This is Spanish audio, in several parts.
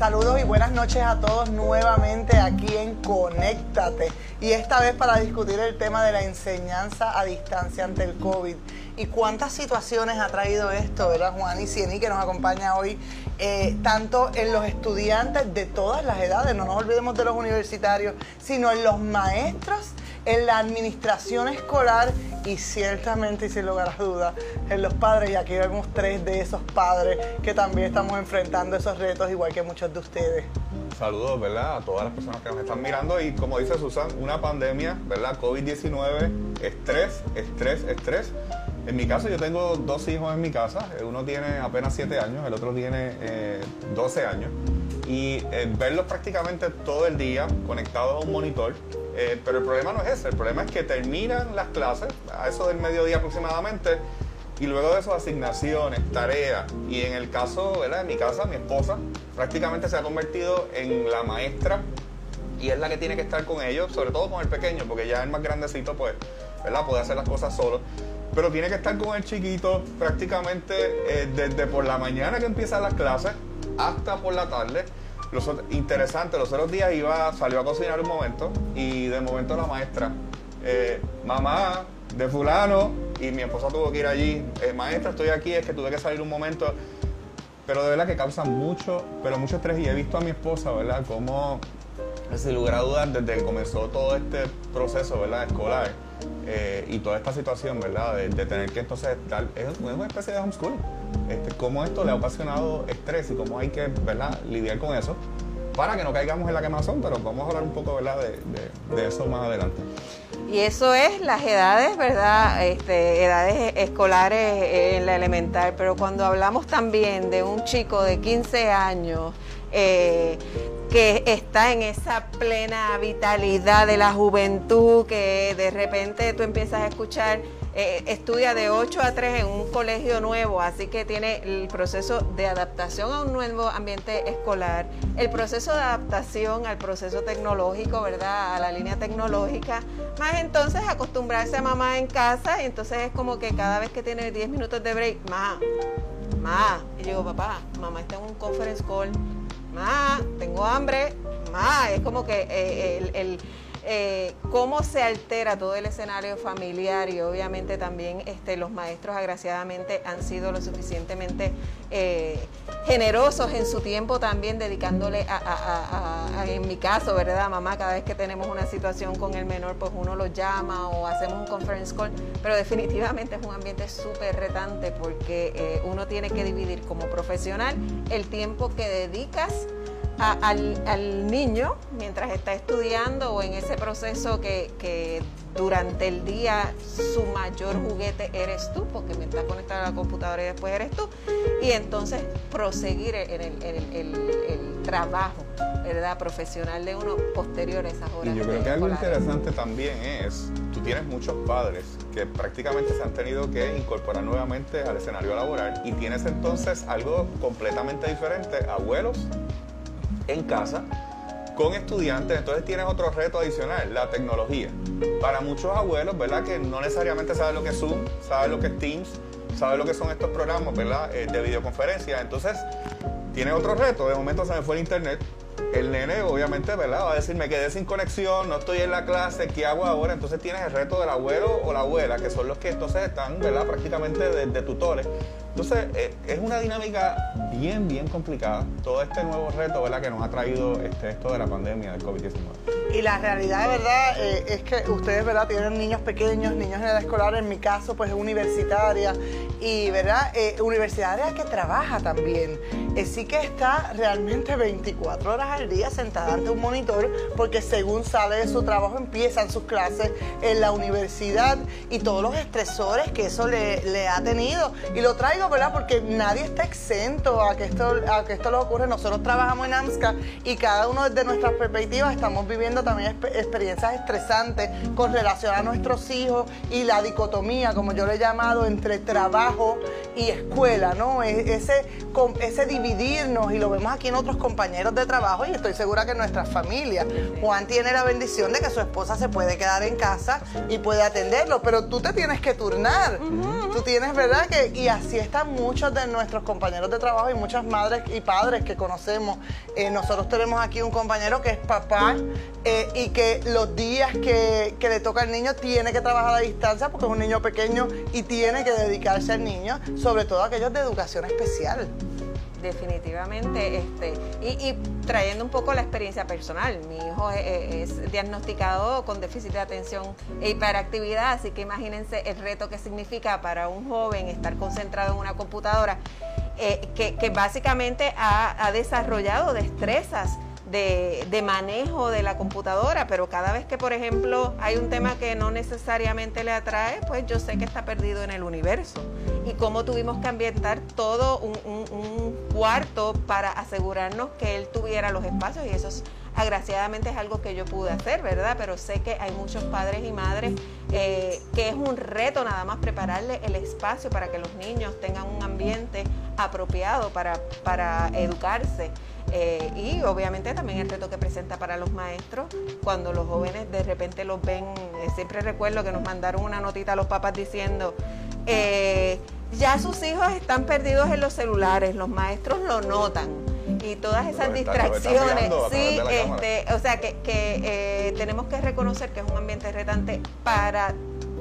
Saludos y buenas noches a todos nuevamente aquí en Conéctate. Y esta vez para discutir el tema de la enseñanza a distancia ante el COVID. Y cuántas situaciones ha traído esto, ¿verdad? Juan y Cieni, que nos acompaña hoy, eh, tanto en los estudiantes de todas las edades, no nos olvidemos de los universitarios, sino en los maestros, en la administración escolar y ciertamente, y sin lugar a dudas, en los padres. Y aquí vemos tres de esos padres que también estamos enfrentando esos retos, igual que muchos de ustedes. Saludos, ¿verdad? A todas las personas que nos están mirando y como dice Susan, una pandemia, ¿verdad? COVID-19, estrés, estrés, estrés. En mi caso yo tengo dos hijos en mi casa, uno tiene apenas 7 años, el otro tiene 12 eh, años y eh, verlos prácticamente todo el día conectados a un monitor. Eh, pero el problema no es ese, el problema es que terminan las clases a eso del mediodía aproximadamente y luego de eso asignaciones, tareas y en el caso de mi casa, mi esposa prácticamente se ha convertido en la maestra y es la que tiene que estar con ellos, sobre todo con el pequeño, porque ya el más grandecito pues ¿verdad? puede hacer las cosas solo pero tiene que estar con el chiquito prácticamente eh, desde por la mañana que empiezan las clases hasta por la tarde. Los, interesante, los otros días iba, salió a cocinar un momento y de momento la maestra, eh, mamá de fulano, y mi esposa tuvo que ir allí, eh, maestra, estoy aquí, es que tuve que salir un momento, pero de verdad que causa mucho, pero mucho estrés y he visto a mi esposa, ¿verdad? Como, sin lugar a dudas, desde que comenzó todo este proceso, ¿verdad? Escolar, eh, y toda esta situación, ¿verdad? De, tener que entonces estar, es una especie de homeschooling. Este, cómo esto le ha ocasionado estrés y cómo hay que, ¿verdad? Lidiar con eso para que no caigamos en la quemazón, pero vamos a hablar un poco, ¿verdad? De, de, eso más adelante. Y eso es las edades, ¿verdad? Este, edades escolares en la elemental, pero cuando hablamos también de un chico de 15 años, eh, que está en esa plena vitalidad de la juventud, que de repente tú empiezas a escuchar, eh, estudia de 8 a 3 en un colegio nuevo, así que tiene el proceso de adaptación a un nuevo ambiente escolar, el proceso de adaptación al proceso tecnológico, ¿verdad? A la línea tecnológica, más entonces acostumbrarse a mamá en casa y entonces es como que cada vez que tiene 10 minutos de break, más, más, y yo digo, papá, mamá está en un conference call ma, tengo hambre, ma, es como que eh, el, eh, cómo se altera todo el escenario familiar y obviamente también este, los maestros agraciadamente han sido lo suficientemente eh, generosos en su tiempo también dedicándole a, en mi caso, ¿verdad? Mamá, cada vez que tenemos una situación con el menor, pues uno lo llama o hacemos un conference call, pero definitivamente es un ambiente súper retante porque uno tiene que dividir como profesional el tiempo que dedicas al, niño mientras está estudiando o en ese proceso que, durante el día su mayor juguete eres tú, porque está conectado a la computadora y después eres tú, y entonces proseguir en el, trabajo ¿verdad? profesional de uno posterior a esas horas. Y yo creo que algo interesante también es, tú tienes muchos padres que prácticamente se han tenido que incorporar nuevamente al escenario laboral y tienes entonces algo completamente diferente, abuelos en casa con estudiantes, entonces tienes otro reto adicional, la tecnología. Para muchos abuelos, ¿verdad? Que no necesariamente saben lo que es Zoom, saben lo que es Teams, saben lo que son estos programas, ¿verdad? Eh, de videoconferencia. Entonces, tiene otro reto. De momento se me fue el internet. El nene, obviamente, ¿verdad? Va a decir, me quedé sin conexión, no estoy en la clase, ¿qué hago ahora? Entonces tienes el reto del abuelo o la abuela, que son los que entonces están, ¿verdad? Prácticamente de tutores. Entonces, eh, es una dinámica bien, bien complicada, todo este nuevo reto ¿verdad? que nos ha traído este, esto de la pandemia del COVID-19. Y la realidad verdad eh, es que ustedes ¿verdad? tienen niños pequeños, niños en edad escolar, en mi caso pues es universitaria, y ¿verdad? Eh, universitaria que trabaja también. sí que está realmente 24 horas al día sentada ante un monitor, porque según sale de su trabajo empiezan sus clases en la universidad y todos los estresores que eso le ha tenido. Y lo traigo ¿verdad? Porque nadie está exento a que esto, a que esto le ocurre. Nosotros trabajamos en AMSCA y cada uno desde nuestras perspectivas estamos viviendo también experiencias estresantes con relación a nuestros hijos y la dicotomía, como yo le he llamado, entre trabajo y escuela, ¿no? Ese, ese dividirnos y lo vemos aquí en otros compañeros de trabajo y estoy segura que en nuestras familias. Juan tiene la bendición de que su esposa se puede quedar en casa y puede atenderlo, pero tú te tienes que turnar. Tú tienes, ¿verdad? Que, y así están muchos de nuestros compañeros de trabajo y muchas madres y padres que conocemos. Eh, nosotros tenemos aquí un compañero que es papá eh, y que los días que, que le toca al niño tiene que trabajar a distancia porque es un niño pequeño y tiene que dedicarse al niño sobre todo aquellos de educación especial. Definitivamente, este, y, trayendo un poco la experiencia personal, mi hijo es, diagnosticado con déficit de atención e hiperactividad, así que imagínense el reto que significa para un joven estar concentrado en una computadora, eh, que, básicamente ha desarrollado destrezas de, manejo de la computadora, pero cada vez que, por ejemplo, hay un tema que no necesariamente le atrae, pues yo sé que está perdido en el universo. Y cómo tuvimos que ambientar todo un, cuarto para asegurarnos que él tuviera los espacios y eso agraciadamente es algo que yo pude hacer, ¿verdad? Pero sé que hay muchos padres y madres eh, que es un reto nada más prepararle el espacio para que los niños tengan un ambiente apropiado para, para educarse. Eh, y obviamente también el reto que presenta para los maestros cuando los jóvenes de repente los ven, eh, siempre recuerdo que nos mandaron una notita a los papás diciendo, ya sus hijos están perdidos en los celulares, los maestros lo notan y todas esas distracciones, sí, este, o sea que, que tenemos que reconocer que es un ambiente retante para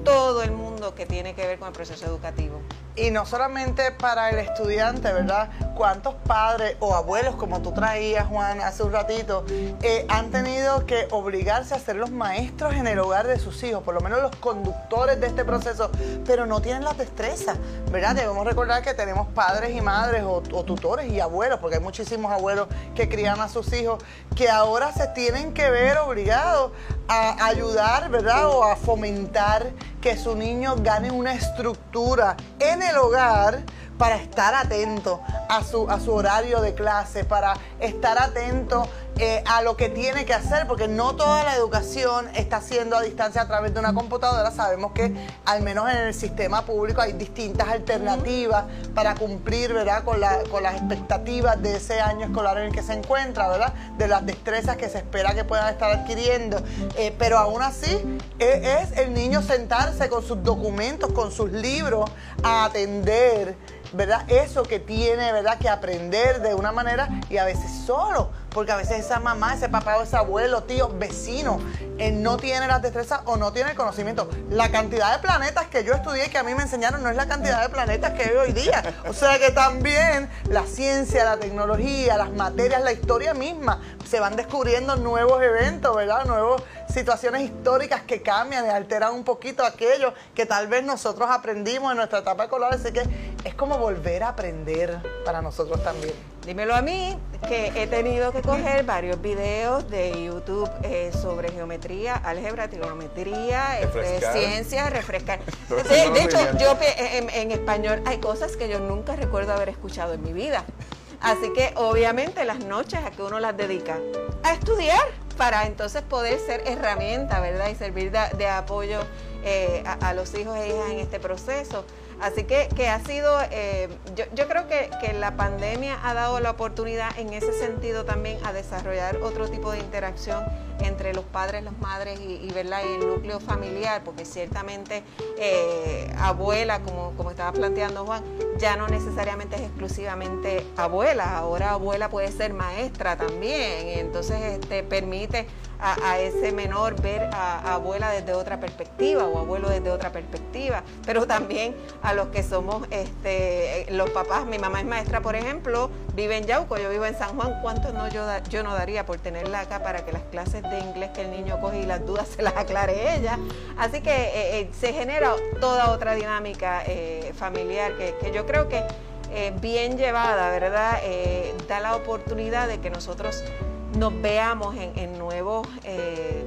todo el mundo que tiene que ver con el proceso educativo y no solamente para el estudiante, ¿verdad? ¿Cuántos padres o abuelos, como tú traías, Juan, hace un ratito, eh, han tenido que obligarse a ser los maestros en el hogar de sus hijos, por lo menos los conductores de este proceso, pero no tienen la destreza, ¿verdad? Debemos recordar que tenemos padres y madres o, o tutores y abuelos, porque hay muchísimos abuelos que crían a sus hijos, que ahora se tienen que ver obligados a ayudar, ¿verdad? O a fomentar que su niño gane una estructura en el hogar para estar atento a su, a su horario de clase, para estar atento eh, a lo que tiene que hacer, porque no toda la educación está siendo a distancia a través de una computadora. Sabemos que al menos en el sistema público hay distintas alternativas para cumplir ¿verdad? Con, con las expectativas de ese año escolar en el que se encuentra, ¿verdad? de las destrezas que se espera que puedan estar adquiriendo. Eh, pero aún así e, es el niño sentarse con sus documentos, con sus libros, a atender ¿verdad? Eso que tiene, ¿verdad? Que aprender de una manera y a veces solo, porque a veces esa mamá, ese papá o ese abuelo, tío, vecino, él no tiene las destrezas o no tiene el conocimiento. La cantidad de planetas que yo estudié y que a mí me enseñaron no es la cantidad de planetas que hay hoy día. O sea que también la ciencia, la tecnología, las materias, la historia misma, se van descubriendo nuevos eventos, ¿verdad? Nuevas situaciones históricas que cambian y alteran un poquito aquello que tal vez nosotros aprendimos en nuestra etapa escolar. Así que es como volver a aprender para nosotros también. Dímelo a mí, que he tenido que coger varios videos de YouTube eh, sobre geometría, álgebra, trigonometría, este, ciencia, refrescar. De, hecho, yo en, en español hay cosas que yo nunca recuerdo haber escuchado en mi vida. Así que obviamente las noches a que uno las dedica a estudiar para entonces poder ser herramienta, ¿verdad? Y servir de, apoyo eh, a, los hijos e hijas en este proceso. Así que, que ha sido, eh, yo, yo, creo que, que, la pandemia ha dado la oportunidad en ese sentido también a desarrollar otro tipo de interacción entre los padres, las madres y, ¿verdad? y el núcleo familiar, porque ciertamente eh, abuela, como, como estaba planteando Juan, ya no necesariamente es exclusivamente abuela, ahora abuela puede ser maestra también, y entonces este, permite a, ese menor ver a, abuela desde otra perspectiva o abuelo desde otra perspectiva, pero también a los que somos este, los papás. Mi mamá es maestra, por ejemplo, vive en Yauco, yo vivo en San Juan. ¿Cuánto no yo, yo no daría por tenerla acá para que las clases de inglés que el niño coge y las dudas se las aclare ella? Así que eh, eh, se genera toda otra dinámica eh, familiar que, que, yo creo que bien llevada, ¿verdad? da la oportunidad de que nosotros nos veamos en, nuevos, eh,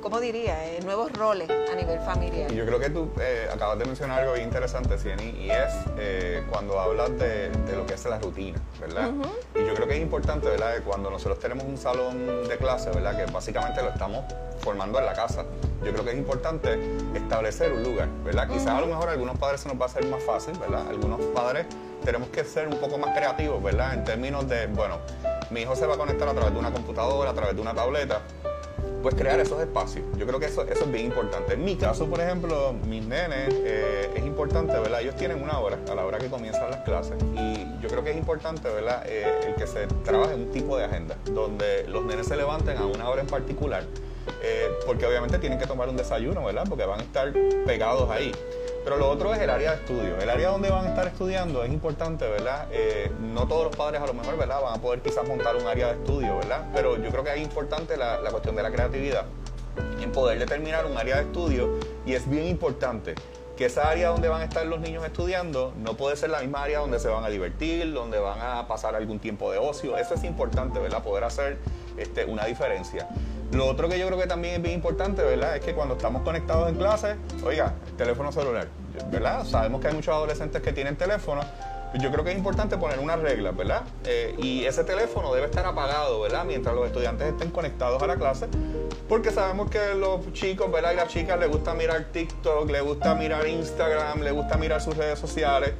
¿cómo diría? Eh, nuevos roles a nivel familiar. Y yo creo que tú eh, acabas de mencionar algo bien interesante, Cieni, y es eh, cuando hablas de, lo que es la rutina, ¿verdad? Y yo creo que es importante, ¿verdad? Que cuando nosotros tenemos un salón de clase, ¿verdad? Que básicamente lo estamos formando en la casa. Yo creo que es importante establecer un lugar, ¿verdad? Quizás a lo mejor a algunos padres se nos va a hacer más fácil, ¿verdad? Algunos padres tenemos que ser un poco más creativos, ¿verdad? En términos de, bueno, mi hijo se va a conectar a través de una computadora, a través de una tableta, pues crear esos espacios. Yo creo que eso, eso es bien importante. En mi caso, por ejemplo, mis nenes, eh, es importante, ¿verdad? Ellos tienen una hora a la hora que comienzan las clases y yo creo que es importante, ¿verdad? Eh, el que se trabaje un tipo de agenda donde los nenes se levanten a una hora en particular, eh, porque obviamente tienen que tomar un desayuno, ¿verdad? Porque van a estar pegados ahí. Pero lo otro es el área de estudio. El área donde van a estar estudiando es importante, ¿verdad? Eh, no todos los padres a lo mejor, ¿verdad? Van a poder quizás montar un área de estudio, ¿verdad? Pero yo creo que es importante la, cuestión de la creatividad en poder determinar un área de estudio y es bien importante que esa área donde van a estar los niños estudiando no puede ser la misma área donde se van a divertir, donde van a pasar algún tiempo de ocio. Eso es importante, ¿verdad? Poder hacer este, una diferencia. Lo otro que yo creo que también es bien importante, ¿verdad? Es que cuando estamos conectados en clase, oiga, teléfono celular, ¿verdad? Sabemos que hay muchos adolescentes que tienen teléfono. Yo creo que es importante poner unas reglas, ¿verdad? Eh, y ese teléfono debe estar apagado, ¿verdad? Mientras los estudiantes estén conectados a la clase, porque sabemos que los chicos, ¿verdad? Y las chicas les gusta mirar TikTok, les gusta mirar Instagram, les gusta mirar sus redes sociales,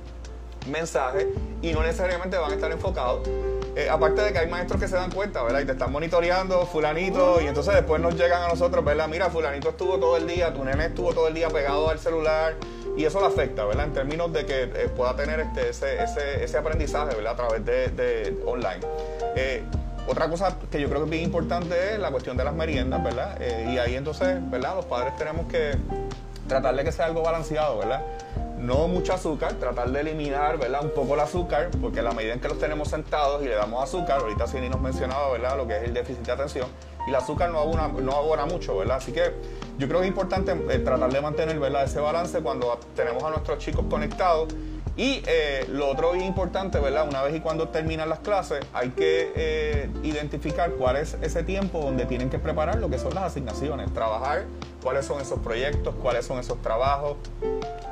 mensajes, y no necesariamente van a estar enfocados eh, aparte de que hay maestros que se dan cuenta, ¿verdad? Y te están monitoreando, fulanito, y entonces después nos llegan a nosotros, ¿verdad? Mira, fulanito estuvo todo el día, tu nene estuvo todo el día pegado al celular, y eso le afecta, ¿verdad? En términos de que eh, pueda tener este, ese, ese, aprendizaje, ¿verdad? A través de, online. Eh, otra cosa que yo creo que es bien importante es la cuestión de las meriendas, ¿verdad? y ahí entonces, ¿verdad? Los padres tenemos que tratar de que sea algo balanceado, ¿verdad? No mucho azúcar, tratar de eliminar, ¿verdad? Un poco el azúcar, porque a la medida en que los tenemos sentados y le damos azúcar, ahorita Cindy nos mencionaba, ¿verdad? Lo que es el déficit de atención, y el azúcar no abona, no abona mucho, ¿verdad? Así que yo creo que es importante eh, tratar de mantener, ¿verdad? Ese balance cuando tenemos a nuestros chicos conectados. Y eh, lo otro importante, ¿verdad? Una vez y cuando terminan las clases, hay que eh, identificar cuál es ese tiempo donde tienen que preparar lo que son las asignaciones, trabajar cuáles son esos proyectos, cuáles son esos trabajos,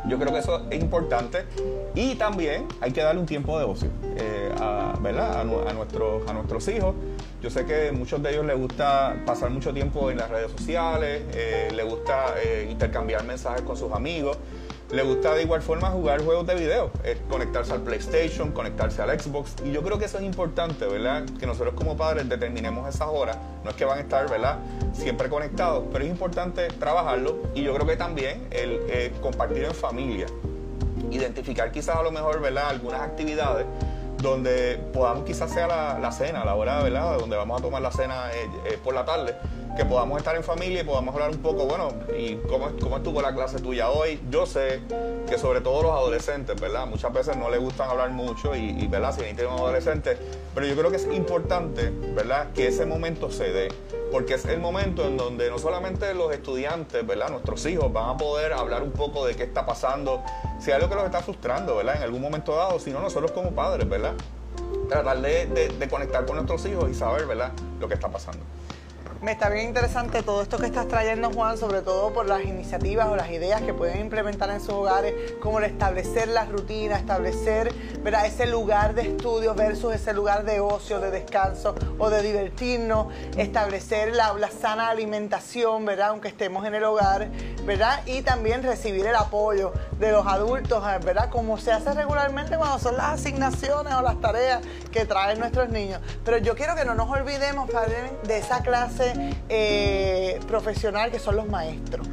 yo creo que eso es importante y también hay que darle un tiempo de ocio eh, a, ¿verdad? A, nuestros, a nuestros hijos. Yo sé que muchos de ellos les gusta pasar mucho tiempo en las redes sociales, eh, les gusta eh, intercambiar mensajes con sus amigos le gusta de igual forma jugar juegos de video, conectarse al PlayStation, conectarse al Xbox. Y yo creo que eso es importante, ¿verdad? Que nosotros como padres determinemos esas horas. No es que van a estar, ¿verdad? Siempre conectados, pero es importante trabajarlo. Y yo creo que también el eh, compartir en familia. Identificar quizás a lo mejor, ¿verdad? Algunas actividades donde podamos quizás sea la, cena, la hora, ¿verdad? Donde vamos a tomar la cena eh, eh, por la tarde que podamos estar en familia y podamos hablar un poco, bueno, y cómo, cómo estuvo la clase tuya hoy. Yo sé que sobre todo los adolescentes, ¿verdad? Muchas veces no les gustan hablar mucho y, ¿verdad? Si tienen un adolescente, pero yo creo que es importante, ¿verdad? Que ese momento se dé, porque es el momento en donde no solamente los estudiantes, ¿verdad? Nuestros hijos van a poder hablar un poco de qué está pasando, si hay algo que los está frustrando, ¿verdad? En algún momento dado, sino nosotros como padres, ¿verdad? Tratar de conectar con nuestros hijos y saber, ¿verdad? Lo que está pasando. Me está bien interesante todo esto que estás trayendo, Juan, sobre todo por las iniciativas o las ideas que pueden implementar en sus hogares, como el establecer las rutinas, establecer ¿verdad? ese lugar de estudio versus ese lugar de ocio, de descanso o de divertirnos, establecer la, sana alimentación, ¿verdad? aunque estemos en el hogar, ¿verdad? y también recibir el apoyo de los adultos, ¿verdad? como se hace regularmente cuando son las asignaciones o las tareas que traen nuestros niños. Pero yo quiero que no nos olvidemos, padre, de esa clase eh, profesional que son los maestros.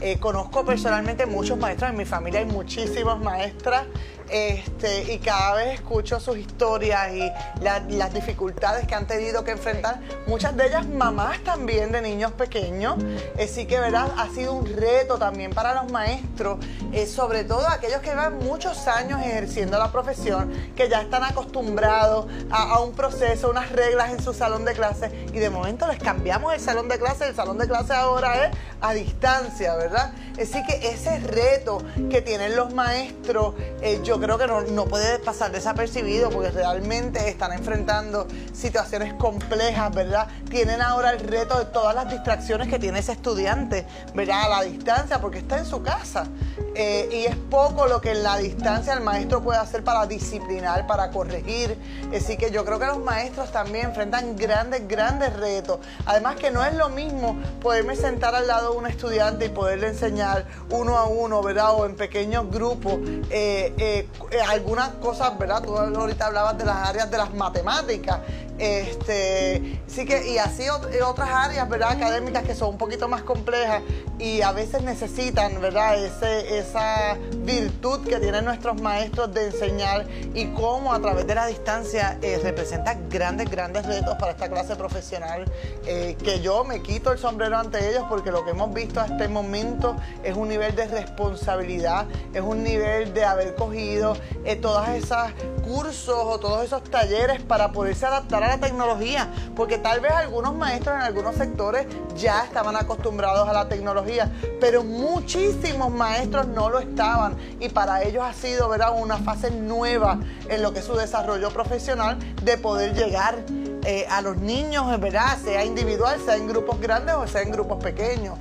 Eh, conozco personalmente muchos maestros, en mi familia hay muchísimas maestras este, y cada vez escucho sus historias y las dificultades que han tenido que enfrentar, muchas de ellas mamás también de niños pequeños, así que verdad ha sido un reto también para los maestros, eh, sobre todo aquellos que llevan muchos años ejerciendo la profesión, que ya están acostumbrados a, un proceso, unas reglas en su salón de clase y de momento les cambiamos el salón de clase, el salón de clase ahora es a distancia, ¿verdad? Así que ese reto que tienen los maestros, eh, yo creo que no, puede pasar desapercibido porque realmente están enfrentando situaciones complejas, ¿verdad? Tienen ahora el reto de todas las distracciones que tiene ese estudiante, ¿verdad? A la distancia, porque está en su casa. Eh, y es poco lo que en la distancia el maestro puede hacer para disciplinar, para corregir. Así que yo creo que los maestros también enfrentan grandes, grandes retos. Además que no es lo mismo poderme sentar al lado de un estudiante y poderle enseñar uno a uno, ¿verdad? O en pequeños grupos eh, eh, algunas cosas, ¿verdad? Tú ahorita hablabas de las áreas de las matemáticas. Este, sí que, y así otras áreas, ¿verdad? Académicas que son un poquito más complejas y a veces necesitan, ¿verdad? Ese, esa virtud que tienen nuestros maestros de enseñar y cómo a través de la distancia eh, representa grandes, grandes retos para esta clase profesional, eh, que yo me quito el sombrero ante ellos porque lo que hemos visto hasta este momento es un nivel de responsabilidad, es un nivel de haber cogido eh, todas esas cursos o todos esos talleres para poderse adaptar a la tecnología, porque tal vez algunos maestros en algunos sectores ya estaban acostumbrados a la tecnología, pero muchísimos maestros no lo estaban y para ellos ha sido ¿verdad? una fase nueva en lo que es su desarrollo profesional de poder llegar eh, a los niños, ¿verdad? sea individual, sea en grupos grandes o sea en grupos pequeños.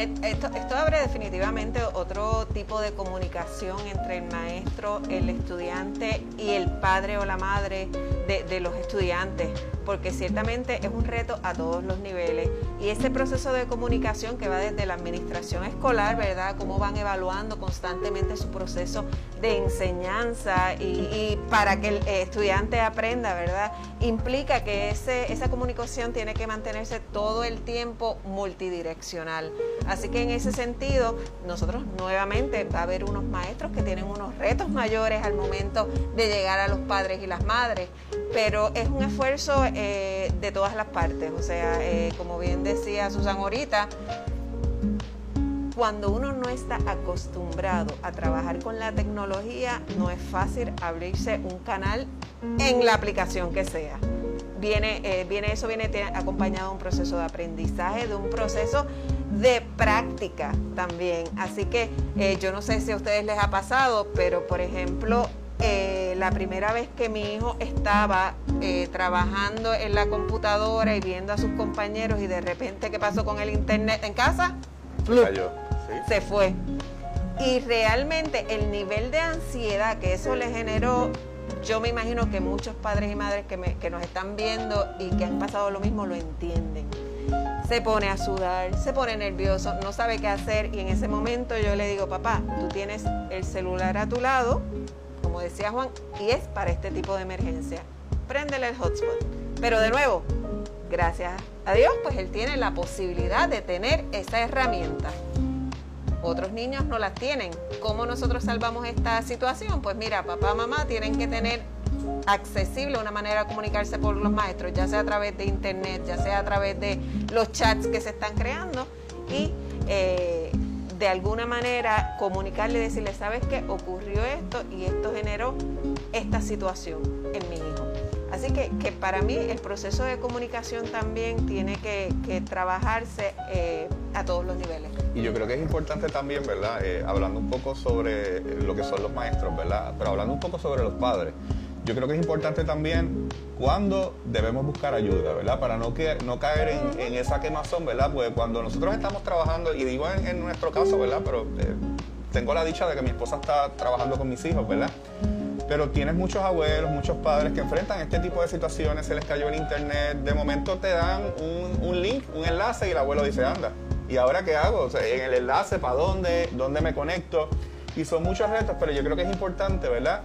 Esto, abre definitivamente otro tipo de comunicación entre el maestro, el estudiante y el padre o la madre de, los estudiantes, porque ciertamente es un reto a todos los niveles. Y ese proceso de comunicación que va desde la administración escolar, ¿verdad? Cómo van evaluando constantemente su proceso de enseñanza y, para que el estudiante aprenda, ¿verdad? Implica que ese, esa comunicación tiene que mantenerse todo el tiempo multidireccional. Así que en ese sentido, nosotros nuevamente va a haber unos maestros que tienen unos retos mayores al momento de llegar a los padres y las madres, pero es un esfuerzo eh, de todas las partes. O sea, eh, como bien decía Susan ahorita, cuando uno no está acostumbrado a trabajar con la tecnología, no es fácil abrirse un canal en la aplicación que sea. Viene, eh, viene eso viene acompañado de un proceso de aprendizaje, de un proceso de práctica también. Así que yo no sé si a ustedes les ha pasado, pero por ejemplo, eh, la primera vez que mi hijo estaba eh, trabajando en la computadora y viendo a sus compañeros y de repente, ¿qué pasó con el internet en casa? Se fue. Y realmente el nivel de ansiedad que eso le generó, yo me imagino que muchos padres y madres que, me, que nos están viendo y que han pasado lo mismo lo entienden se pone a sudar, se pone nervioso, no sabe qué hacer y en ese momento yo le digo, papá, tú tienes el celular a tu lado, decía Juan, y es para este tipo de emergencia. Préndele el hotspot. Pero de nuevo, gracias a Dios, pues él tiene la posibilidad de tener esa herramienta. Otros niños no las tienen. ¿Cómo nosotros salvamos esta situación? Pues mira, papá, mamá tienen que tener accesible una manera de comunicarse por los maestros, ya sea a través de internet, ya sea a través de los chats que se están creando y eh, de alguna manera comunicarle y decirle, sabes que ocurrió esto y esto generó esta situación en mi hijo. Así que, que para mí el proceso de comunicación también tiene que, trabajarse eh, a todos los niveles. Y yo creo que es importante también, ¿verdad? Eh, hablando un poco sobre lo que son los maestros, ¿verdad? Pero hablando un poco sobre los padres yo creo que es importante también cuando debemos buscar ayuda, ¿verdad? Para no, que, no caer en, esa quemazón, ¿verdad? Pues cuando nosotros estamos trabajando, y digo en, nuestro caso, ¿verdad? Pero eh, tengo la dicha de que mi esposa está trabajando con mis hijos, ¿verdad? Pero tienes muchos abuelos, muchos padres que enfrentan este tipo de situaciones, se les cayó el internet, de momento te dan un, link, un enlace y el abuelo dice, anda, ¿y ahora qué hago? O sea, en el enlace, ¿para dónde? ¿Dónde me conecto? Y son muchos retos, pero yo creo que es importante, ¿verdad?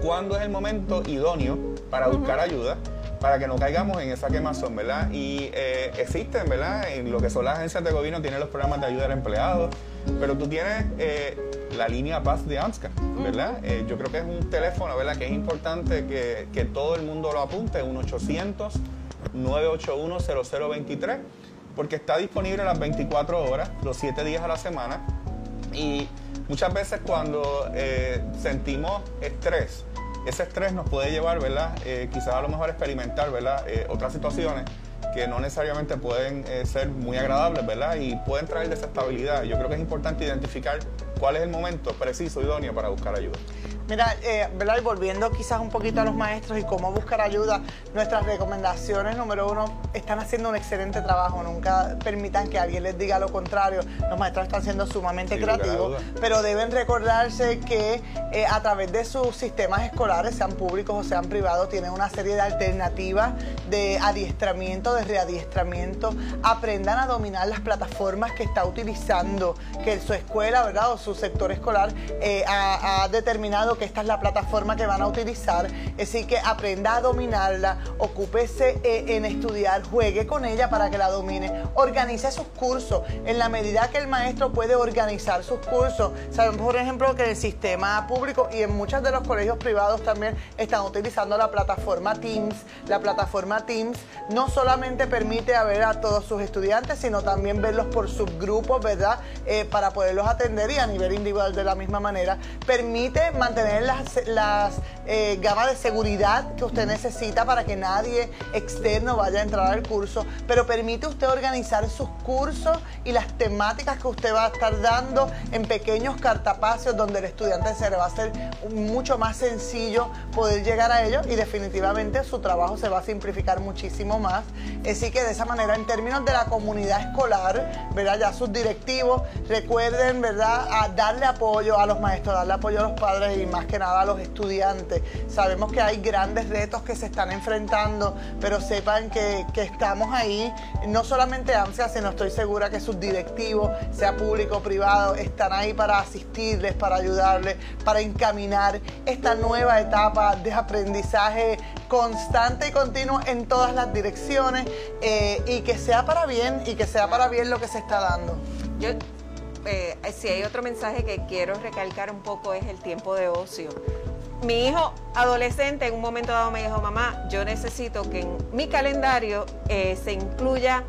Cuándo es el momento idóneo para buscar ayuda para que no caigamos en esa quemazón, ¿verdad? Y eh, existen, ¿verdad? En lo que son las agencias de gobierno tienen los programas de ayuda al empleado, pero tú tienes eh, la línea Paz de ANSCA, ¿verdad? Eh, yo creo que es un teléfono, ¿verdad? Que es importante que, que todo el mundo lo apunte, un 800 981 0023 porque está disponible las 24 horas, los 7 días a la semana. Y muchas veces cuando sentimos estrés, ese estrés nos puede llevar, ¿verdad? Eh, quizás a lo mejor experimentar, ¿verdad? Eh, otras situaciones. que no necesariamente pueden eh, ser muy agradables, ¿verdad? Y pueden traer desestabilidad. Yo creo que es importante identificar cuál es el momento preciso, idóneo para buscar ayuda. Mira, eh, ¿verdad? Y volviendo quizás un poquito a los maestros y cómo buscar ayuda, nuestras recomendaciones, número uno, están haciendo un excelente trabajo. Nunca permitan que alguien les diga lo contrario. Los maestros están siendo sumamente creativos, pero deben recordarse que eh, a través de sus sistemas escolares, sean públicos o sean privados, tienen una serie de alternativas de adiestramiento, de readiestramiento. Aprendan a dominar las plataformas que está utilizando, que su escuela, ¿verdad? O su sector escolar eh, ha determinado que esta es la plataforma que van a utilizar, decir, que aprenda a dominarla, ocúpese eh, en estudiar, juegue con ella para que la domine, organice sus cursos, en la medida que el maestro puede organizar sus cursos. Sabemos, por ejemplo, que el sistema público y en muchos de los colegios privados también están utilizando la plataforma Teams. La plataforma Teams no solamente permite ver a todos sus estudiantes, sino también verlos por subgrupos, ¿verdad? Eh, para poderlos atender y a nivel individual de la misma manera. Permite mantener tener las, las eh, gamas de seguridad que usted necesita para que nadie externo vaya a entrar al curso, pero permite usted organizar sus cursos y las temáticas que usted va a estar dando en pequeños cartapacios donde el estudiante se le va a hacer mucho más sencillo poder llegar a ellos y definitivamente su trabajo se va a simplificar muchísimo más. Así que de esa manera, en términos de la comunidad escolar, ¿verdad? Ya sus directivos, recuerden, ¿verdad? Darle apoyo a los maestros, darle apoyo a los padres y más que nada a los estudiantes. Sabemos que hay grandes retos que se están enfrentando, pero sepan que, estamos ahí, no solamente AMSA, sino estoy segura que sus directivos, sea público o privado, están ahí para asistirles, para ayudarles, para encaminar esta nueva etapa de aprendizaje constante y continuo en todas las direcciones eh, y que sea para bien y que sea para bien lo que se está dando. Eh, si hay otro mensaje que quiero recalcar un poco es el tiempo de ocio. Mi hijo adolescente en un momento dado me dijo, mamá, yo necesito que en mi calendario eh, se incluya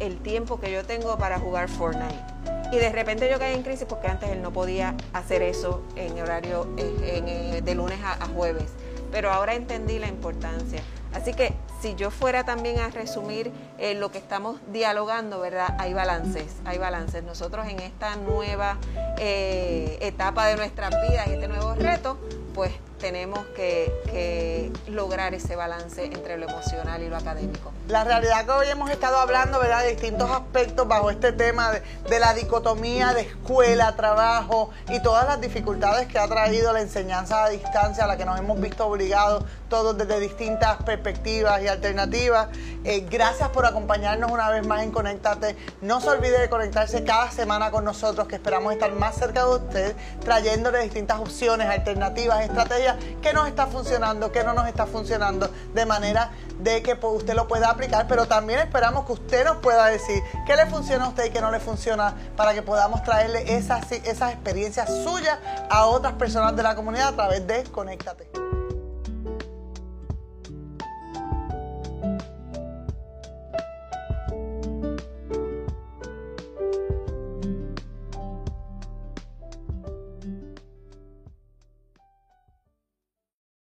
el tiempo que yo tengo para jugar Fortnite. Y de repente yo caí en crisis porque antes él no podía hacer eso en horario eh, de lunes a jueves. Pero ahora entendí la importancia. Así que si yo fuera también a resumir eh, lo que estamos dialogando, ¿verdad? Hay balances, hay balances. Nosotros en esta nueva eh, etapa de nuestras vidas y este nuevo reto, pues tenemos que, lograr ese balance entre lo emocional y lo académico. La realidad que hoy hemos estado hablando, ¿verdad?, de distintos aspectos bajo este tema de, la dicotomía de escuela, trabajo y todas las dificultades que ha traído la enseñanza a distancia a la que nos hemos visto obligados todos desde distintas perspectivas y alternativas. Eh, gracias por acompañarnos una vez más en Conéctate. No se olvide de conectarse cada semana con nosotros, que esperamos estar más cerca de usted, trayéndole distintas opciones, alternativas, estrategias que nos está funcionando, que no nos está funcionando, de manera de que pues, usted lo pueda aplicar, pero también esperamos que usted nos pueda decir qué le funciona a usted y qué no le funciona para que podamos traerle esas, esas experiencias suyas a otras personas de la comunidad a través de Conéctate.